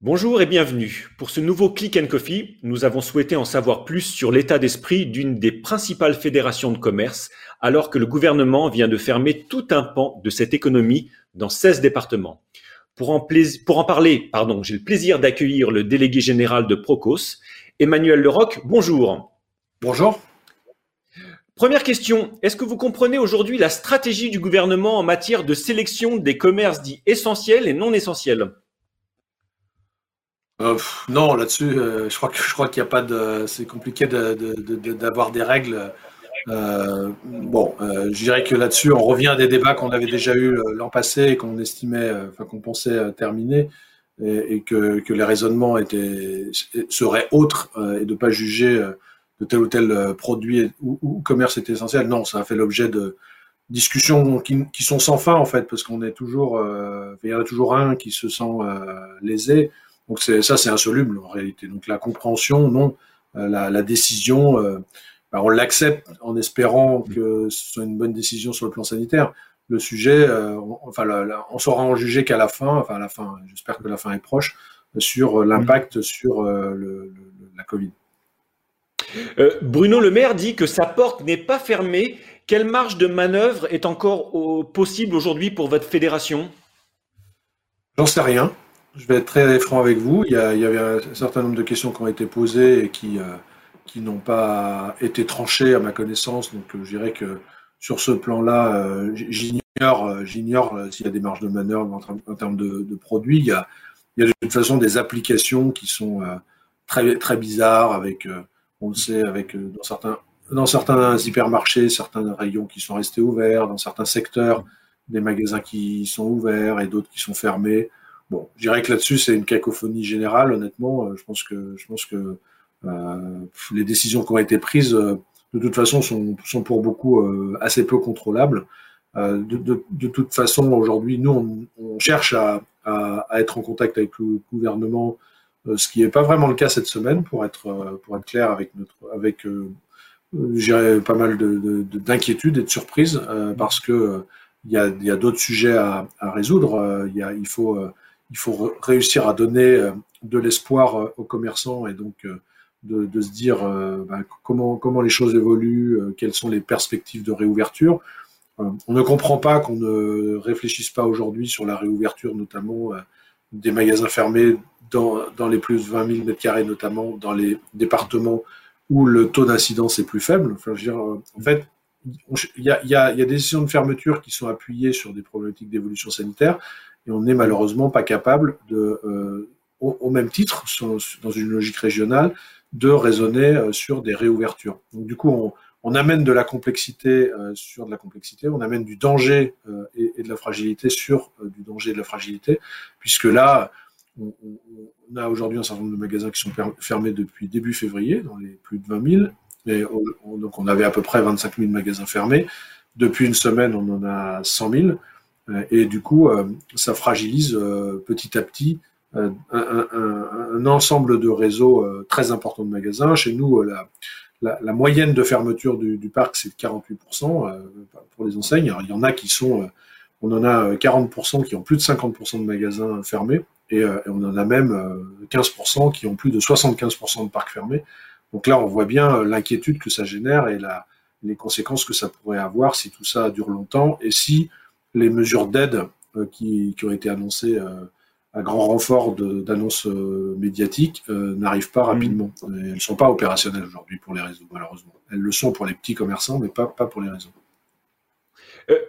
Bonjour et bienvenue. Pour ce nouveau Click and Coffee, nous avons souhaité en savoir plus sur l'état d'esprit d'une des principales fédérations de commerce, alors que le gouvernement vient de fermer tout un pan de cette économie dans 16 départements. Pour en, parler, pardon, j'ai le plaisir d'accueillir le délégué général de Procos, Emmanuel Leroc. Bonjour. Bonjour. Première question, est-ce que vous comprenez aujourd'hui la stratégie du gouvernement en matière de sélection des commerces dits essentiels et non essentiels? Euh, non, là-dessus, euh, je crois que qu'il n'y a pas de. C'est compliqué d'avoir des règles. Euh, bon, je dirais que là-dessus, on revient à des débats qu'on avait déjà eu l'an passé et qu'on estimait, enfin qu'on pensait terminer, et, que, les raisonnements seraient autres et de pas juger de tel ou tel produit ou, commerce était essentiel. Non, ça a fait l'objet de discussions qui, qui, sont sans fin en fait, parce qu'on est toujours, il y en a toujours un qui se sent lésé. Donc ça, c'est insoluble en réalité. Donc la compréhension, non. Euh, la, la décision, euh, bah, on l'accepte en espérant mm. que ce soit une bonne décision sur le plan sanitaire. Le sujet, euh, on, enfin, on saura en juger qu'à la fin, enfin à la fin, j'espère que la fin est proche, sur l'impact mm. sur le, la Covid. Bruno Le Maire dit que sa porte n'est pas fermée. Quelle marge de manœuvre est encore possible aujourd'hui pour votre fédération? J'en sais rien. Je vais être très franc avec vous. Il y, a, avait un certain nombre de questions qui ont été posées et qui, euh, n'ont pas été tranchées à ma connaissance. Donc euh, je dirais que sur ce plan-là, euh, j'ignore, j'ignore s'il y a des marges de manœuvre en, termes de, de, produits. Il y, a, il y a de toute façon des applications qui sont très, très bizarres avec, on le sait, avec dans certains, dans certains hypermarchés, certains rayons qui sont restés ouverts, dans certains secteurs, des magasins qui sont ouverts et d'autres qui sont fermés. Bon, je dirais que là-dessus, c'est une cacophonie générale, honnêtement. Euh, je pense que, je pense que euh, les décisions qui ont été prises, euh, de toute façon, sont, sont pour beaucoup euh, assez peu contrôlables. Euh, de, de, de, toute façon, aujourd'hui, nous, on, on cherche à, à, à, être en contact avec le gouvernement, ce qui n'est pas vraiment le cas cette semaine, pour être, pour être clair avec notre, avec, euh, pas mal d'inquiétudes de, de, et de surprises, parce que il y a, y a d'autres sujets à, à résoudre. Il, y a, il faut il faut réussir à donner euh, de l'espoir euh, aux commerçants et donc euh, de, de se dire comment, comment les choses évoluent, quelles sont les perspectives de réouverture. On ne comprend pas qu'on ne réfléchisse pas aujourd'hui sur la réouverture, notamment des magasins fermés dans, les plus de 20 000 m2, notamment dans les départements où le taux d'incidence est plus faible. Enfin, en fait, il y a, y, a, y a des décisions de fermeture qui sont appuyées sur des problématiques d'évolution sanitaire, et on n'est malheureusement pas capable de, euh, au, même titre, dans une logique régionale, de raisonner euh, sur des réouvertures. Donc du coup, on, amène de la complexité euh, sur de la complexité, on amène du danger et, de la fragilité sur du danger et de la fragilité, puisque là, on, on a aujourd'hui un certain nombre de magasins qui sont fermés depuis début février, dans les plus de 20 000, et donc on avait à peu près 25 000 magasins fermés. Depuis une semaine, on en a 100 000. Euh, et du coup, euh, ça fragilise euh, petit à petit un, ensemble de réseaux très importants de magasins. Chez nous, la, moyenne de fermeture du, du parc, c'est 48% pour les enseignes. Alors, il y en a qui sont, on en a 40% qui ont plus de 50% de magasins fermés, et, et, on en a même 15% qui ont plus de 75% de parcs fermés. Donc là, on voit bien l'inquiétude que ça génère et la, les conséquences que ça pourrait avoir si tout ça dure longtemps et si les mesures d'aide euh, qui, ont été annoncées euh, à grand renfort d'annonces euh, médiatiques n'arrivent pas mm. rapidement. elles ne sont pas opérationnelles aujourd'hui pour les réseaux, malheureusement. Elles le sont pour les petits commerçants, mais pas, pas pour les réseaux.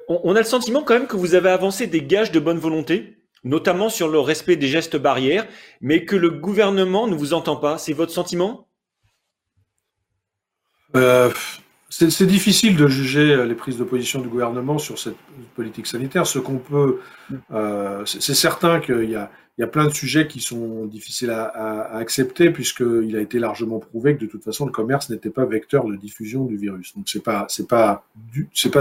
on a le sentiment quand même que vous avez avancé des gages de bonne volonté, notamment sur le respect des gestes barrières, mais que le gouvernement ne vous entend pas. C'est votre sentiment? C'est difficile de juger euh, les prises de position du gouvernement sur cette politique sanitaire. Ce qu'on peut, euh, c'est certain qu'il y a, il y a plein de sujets qui sont difficiles à, accepter puisqu'il a été largement prouvé que de toute façon le commerce n'était pas vecteur de diffusion du virus. Donc c'est pas c'est pas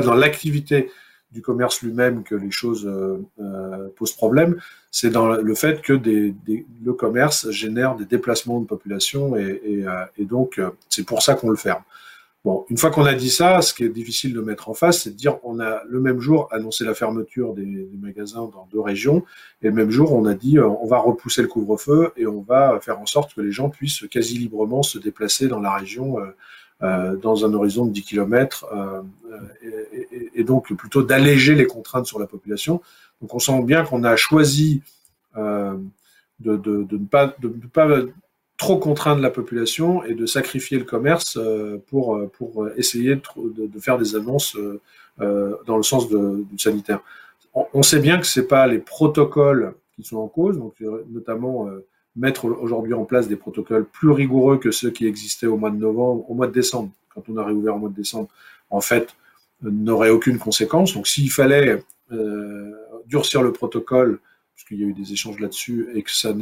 dans l'activité du commerce lui-même que les choses euh, euh, posent problème. C'est dans le fait que le commerce génère des déplacements de population et, euh, donc c'est pour ça qu'on le ferme. Bon, une fois qu'on a dit ça, ce qui est difficile de mettre en face, c'est de dire on a le même jour annoncé la fermeture des, magasins dans deux régions, et le même jour on a dit on va repousser le couvre-feu et on va faire en sorte que les gens puissent quasi librement se déplacer dans la région dans un horizon de 10 km, et, donc plutôt d'alléger les contraintes sur la population. Donc on sent bien qu'on a choisi de, ne pas, de ne pas trop contraindre la population et de sacrifier le commerce euh, pour, euh, pour essayer de, faire des annonces euh, dans le sens du sanitaire. On, sait bien que c'est pas les protocoles qui sont en cause, donc notamment mettre aujourd'hui en place des protocoles plus rigoureux que ceux qui existaient au mois de novembre, au mois de décembre, quand on a réouvert au mois de décembre, en fait, n'aurait aucune conséquence. Donc s'il fallait durcir le protocole puisqu'il y a eu des échanges là-dessus et que ça,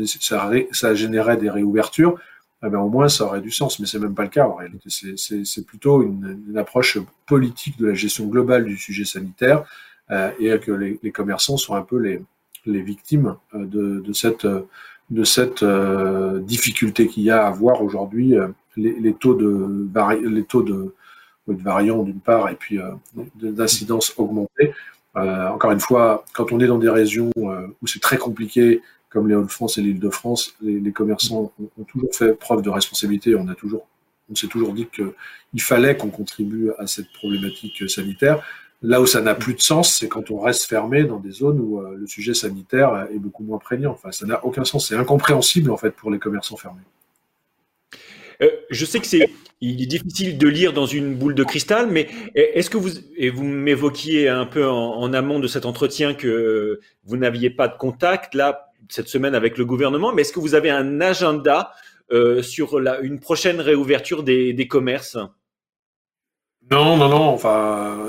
ça, générait des réouvertures, eh ben, au moins ça aurait du sens, mais c'est même pas le cas en réalité. C'est plutôt une, approche politique de la gestion globale du sujet sanitaire euh, et que les, commerçants sont un peu les, victimes euh, de, cette, euh, difficulté qu'il y a à voir aujourd'hui euh, taux de les taux de, de variants d'une part et puis d'incidence augmentée. Euh, encore une fois, quand on est dans des régions euh, où c'est très compliqué, comme les Hauts-de-France et l'Île de France, les, commerçants ont, toujours fait preuve de responsabilité. On a toujours, on s'est toujours dit qu'il fallait qu'on contribue à cette problématique sanitaire. Là où ça n'a plus de sens, c'est quand on reste fermé dans des zones où euh, le sujet sanitaire est beaucoup moins prégnant. Enfin, ça n'a aucun sens. C'est incompréhensible en fait pour les commerçants fermés. Euh, je sais que c'est il est difficile de lire dans une boule de cristal, mais est-ce que vous et vous m'évoquiez un peu en, amont de cet entretien que vous n'aviez pas de contact là cette semaine avec le gouvernement, mais est-ce que vous avez un agenda euh, sur la, une prochaine réouverture des, des commerces? Non, non, non. Enfin,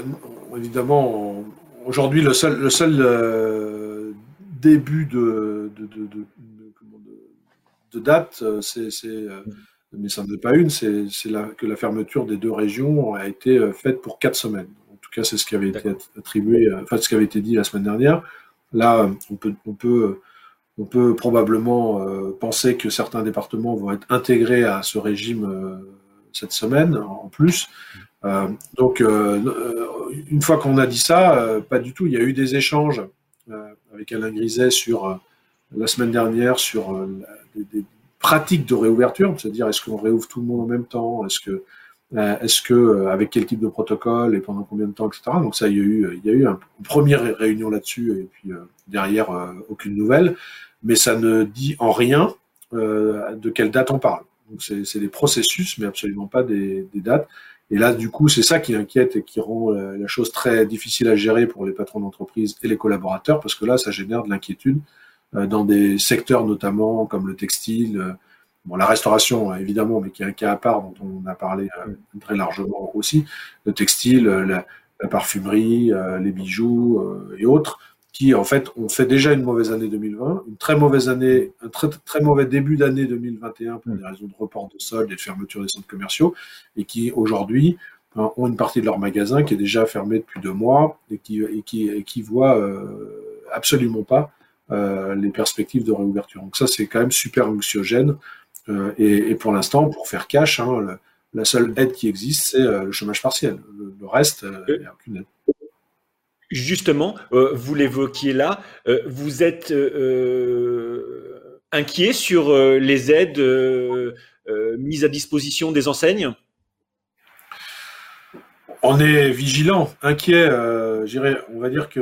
évidemment, aujourd'hui le seul le seul euh, début de de, de, de, de date, c'est mais ça n'est pas une, c'est que la fermeture des deux régions a été euh, faite pour quatre semaines. En tout cas, c'est ce qui avait été attribué, euh, enfin ce qui avait été dit la semaine dernière. Là, on peut, on peut, on peut probablement euh, penser que certains départements vont être intégrés à ce régime cette semaine en plus. donc, une fois qu'on a dit ça, pas du tout. Il y a eu des échanges avec Alain Griset sur la semaine dernière sur des, pratique de réouverture, c'est-à-dire est-ce qu'on réouvre tout le monde en même temps, est-ce que, euh, est-ce que euh, avec quel type de protocole et pendant combien de temps, etc. Donc ça, il y a eu, y a eu une première réunion là-dessus et puis euh, derrière aucune nouvelle, mais ça ne dit en rien de quelle date on parle. Donc c'est des processus, mais absolument pas des, des dates. Et là, du coup, c'est ça qui inquiète et qui rend la chose très difficile à gérer pour les patrons d'entreprise et les collaborateurs, parce que là, ça génère de l'inquiétude dans des secteurs notamment comme le textile, euh, bon, la restauration hein, évidemment, mais qui est un cas à part dont on a parlé euh, très largement aussi, le textile, la, parfumerie, les bijoux et autres, qui en fait ont fait déjà une mauvaise année 2020, une très mauvaise année, un très, très mauvais début d'année 2021 pour des raisons de report de soldes et de fermeture des centres commerciaux, et qui aujourd'hui ont une partie de leur magasin qui est déjà fermée depuis deux mois et qui, et qui, et qui voit absolument pas euh, les perspectives de réouverture. Donc ça, c'est quand même super anxiogène. Euh, et, pour l'instant, pour faire cash, hein, la seule aide qui existe, c'est euh, le chômage partiel. Le, reste, il n'y a aucune aide. Justement, vous l'évoquiez là, vous êtes inquiet sur les aides mises à disposition des enseignes? On est vigilant, inquiet. Euh, on va dire que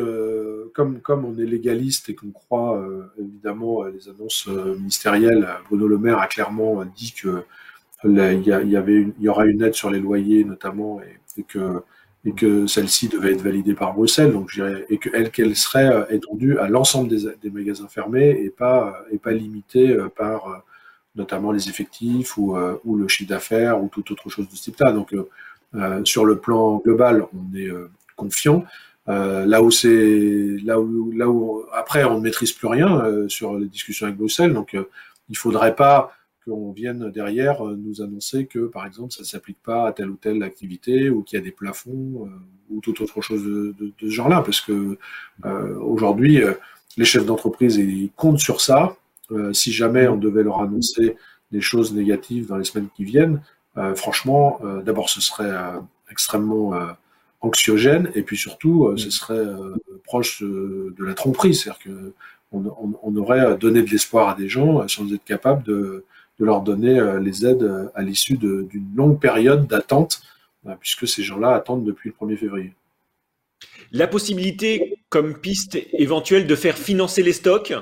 comme, on est légaliste et qu'on croit euh, évidemment les annonces euh, ministérielles, Bruno Le Maire a clairement dit que il y, y aura une aide sur les loyers notamment et, que celle-ci devait être validée par Bruxelles. Donc, et que qu'elle serait euh, étendue à l'ensemble des, magasins fermés et pas limitée par notamment les effectifs ou, le chiffre d'affaires ou toute autre chose de ce type-là. Donc sur le plan global, on est confiant. Euh, là où c'est là où là où après on ne maîtrise plus rien sur les discussions avec Bruxelles, donc il faudrait pas qu'on vienne derrière nous annoncer que, par exemple, ça ne s'applique pas à telle ou telle activité ou qu'il y a des plafonds ou toute autre chose de, de, de ce genre-là, parce que aujourd'hui, les chefs d'entreprise ils comptent sur ça. si jamais on devait leur annoncer des choses négatives dans les semaines qui viennent, franchement, d'abord, ce serait extrêmement anxiogène, et puis surtout, ce serait proche de la tromperie, c'est-à-dire que on, aurait donné de l'espoir à des gens sans être capable de, leur donner les aides à l'issue d'une longue période d'attente, puisque ces gens-là attendent depuis le 1er février. La possibilité, comme piste éventuelle, de faire financer les stocks?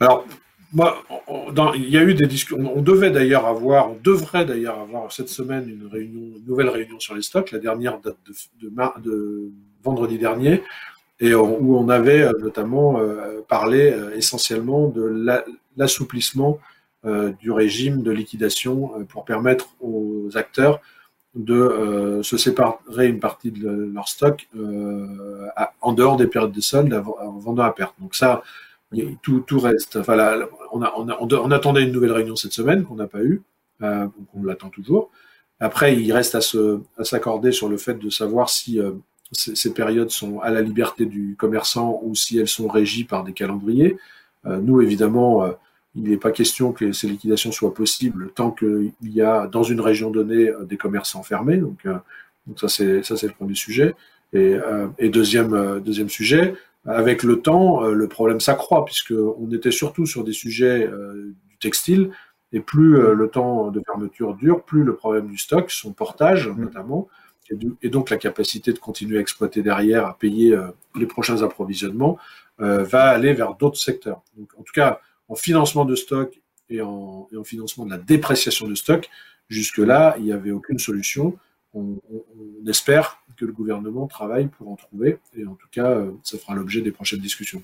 Alors, il y a eu des discussions. On devait d'ailleurs avoir, on devrait d'ailleurs avoir cette semaine une réunion, nouvelle réunion sur les stocks. La dernière date de, vendredi dernier, et où on avait euh, notamment euh, parlé euh, essentiellement de l'assouplissement du régime de liquidation pour permettre aux acteurs de se séparer une partie de leur stock en dehors des périodes de soldes en vendant à perte. Donc ça, tout, tout reste. Enfin, on, a, on, a, on, attendait une nouvelle réunion cette semaine qu'on n'a pas eue, euh, donc on l'attend toujours. Après, il reste à se à s'accorder sur le fait de savoir si ces, périodes sont à la liberté du commerçant ou si elles sont régies par des calendriers. nous, évidemment, il n'est pas question que ces liquidations soient possibles tant qu'il y a dans une région donnée des commerçants fermés. Donc, euh, donc ça c'est ça c'est le premier sujet. Et, euh, et deuxième euh, deuxième sujet, avec le temps, le problème s'accroît puisque on était surtout sur des sujets du textile et plus le temps de fermeture dure, plus le problème du stock, son portage mmh. notamment, et, donc la capacité de continuer à exploiter derrière, à payer les prochains approvisionnements, va aller vers d'autres secteurs. Donc, en tout cas, en financement de stock et en, financement de la dépréciation de stock, jusque-là, il n'y avait aucune solution. On, espère que le gouvernement travaille pour en trouver, et en tout cas, euh, ça fera l'objet des prochaines discussions.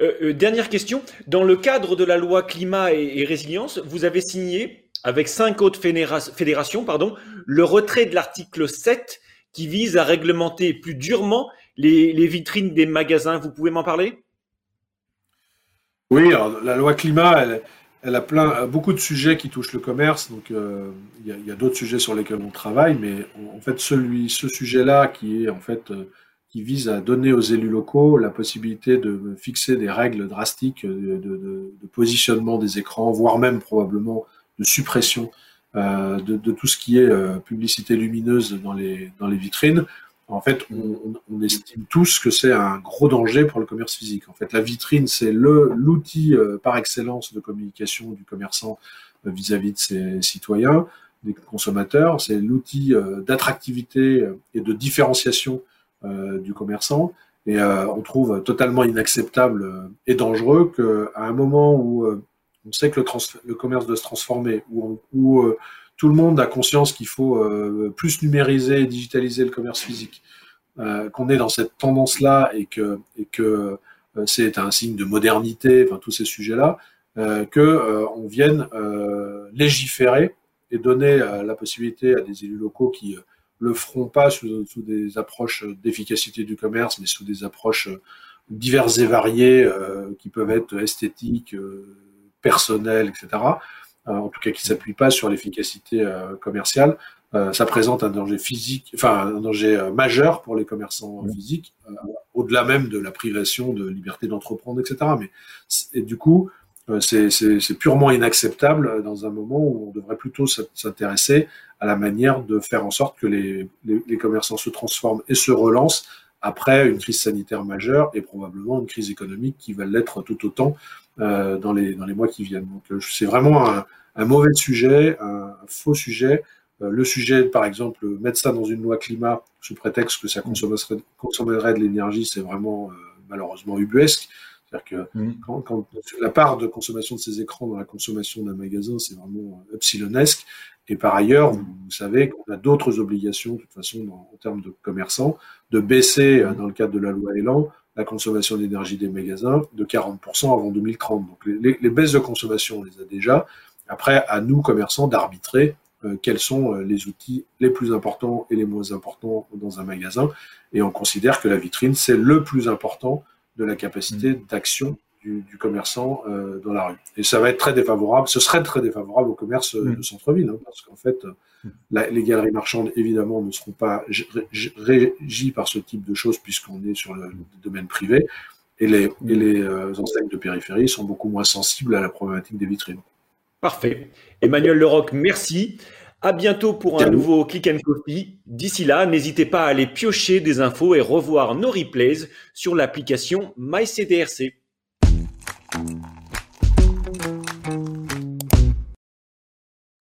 Euh, euh, dernière question. Dans le cadre de la loi climat et, résilience, vous avez signé, avec cinq autres fédérations, pardon, le retrait de l'article 7 qui vise à réglementer plus durement les vitrines des magasins. Vous pouvez m'en parler? Oui, alors, la loi climat, elle, a plein, beaucoup de sujets qui touchent le commerce. Donc, euh, il y a, d'autres sujets sur lesquels on travaille, mais en, fait, ce sujet-là, qui est en fait, euh, qui vise à donner aux élus locaux la possibilité de fixer des règles drastiques de, positionnement des écrans, voire même probablement de suppression euh, de, tout ce qui est publicité lumineuse dans les vitrines en fait, on, estime tous que c'est un gros danger pour le commerce physique. En fait, la vitrine, c'est l'outil euh, par excellence de communication du commerçant euh, vis-à-vis de ses citoyens, des consommateurs. C'est l'outil euh, d'attractivité et de différenciation du commerçant. Et on trouve totalement inacceptable et dangereux qu'à un moment où on sait que le, commerce doit se transformer, où, tout le monde a conscience qu'il faut euh, plus numériser et digitaliser le commerce physique, euh, qu'on est dans cette tendance-là et que, euh, c'est un signe de modernité, enfin tous ces sujets-là, que on vienne légiférer et donner la possibilité à des élus locaux qui le feront pas sous des approches d'efficacité du commerce, mais sous des approches diverses et variées qui peuvent être esthétiques, personnelles, etc. Euh, en tout cas qui s'appuie pas sur l'efficacité euh, commerciale, euh, ça présente un danger physique, enfin un danger majeur pour les commerçants physiques, au-delà même de la privation de liberté d'entreprendre, etc. Mais et du coup, c'est purement inacceptable dans un moment où on devrait plutôt s'intéresser à la manière de faire en sorte que les, les, les, commerçants se transforment et se relancent après une crise sanitaire majeure et probablement une crise économique qui va l'être tout autant dans, les, dans les mois qui viennent. Donc euh, c'est vraiment un, un, mauvais sujet, un, faux sujet. Euh, le sujet, par exemple, mettre ça dans une loi climat sous prétexte que ça mm. consommerait, consommerait de l'énergie, c'est vraiment malheureusement ubuesque. C'est-à-dire que mm. quand, quand, la part de consommation de ces écrans dans la consommation d'un magasin, c'est vraiment epsilonesque. Et par ailleurs, vous, savez qu'on a d'autres obligations, de toute façon, en termes de commerçants, de baisser, dans le cadre de la loi Elan, la consommation d'énergie des magasins de 40% avant 2030. Donc les, les, baisses de consommation, on les a déjà. Après, à nous, commerçants, d'arbitrer euh, quels sont euh, les outils les plus importants et les moins importants dans un magasin. Et on considère que la vitrine, c'est le plus important de la capacité mmh. d'action du, commerçant euh, dans la rue. Et ça va être très défavorable, ce serait très défavorable au commerce euh, mm. de centre-ville, hein, parce qu'en fait, les galeries marchandes, évidemment, ne seront pas régies par ce type de choses, puisqu'on est sur le, domaine privé, et les, mm. les euh, enseignes de périphérie sont beaucoup moins sensibles à la problématique des vitrines. Parfait. Emmanuel Leroc, merci. À bientôt pour un nouveau Click and Copy. D'ici là, n'hésitez pas à aller piocher des infos et revoir nos replays sur l'application MyCDRC.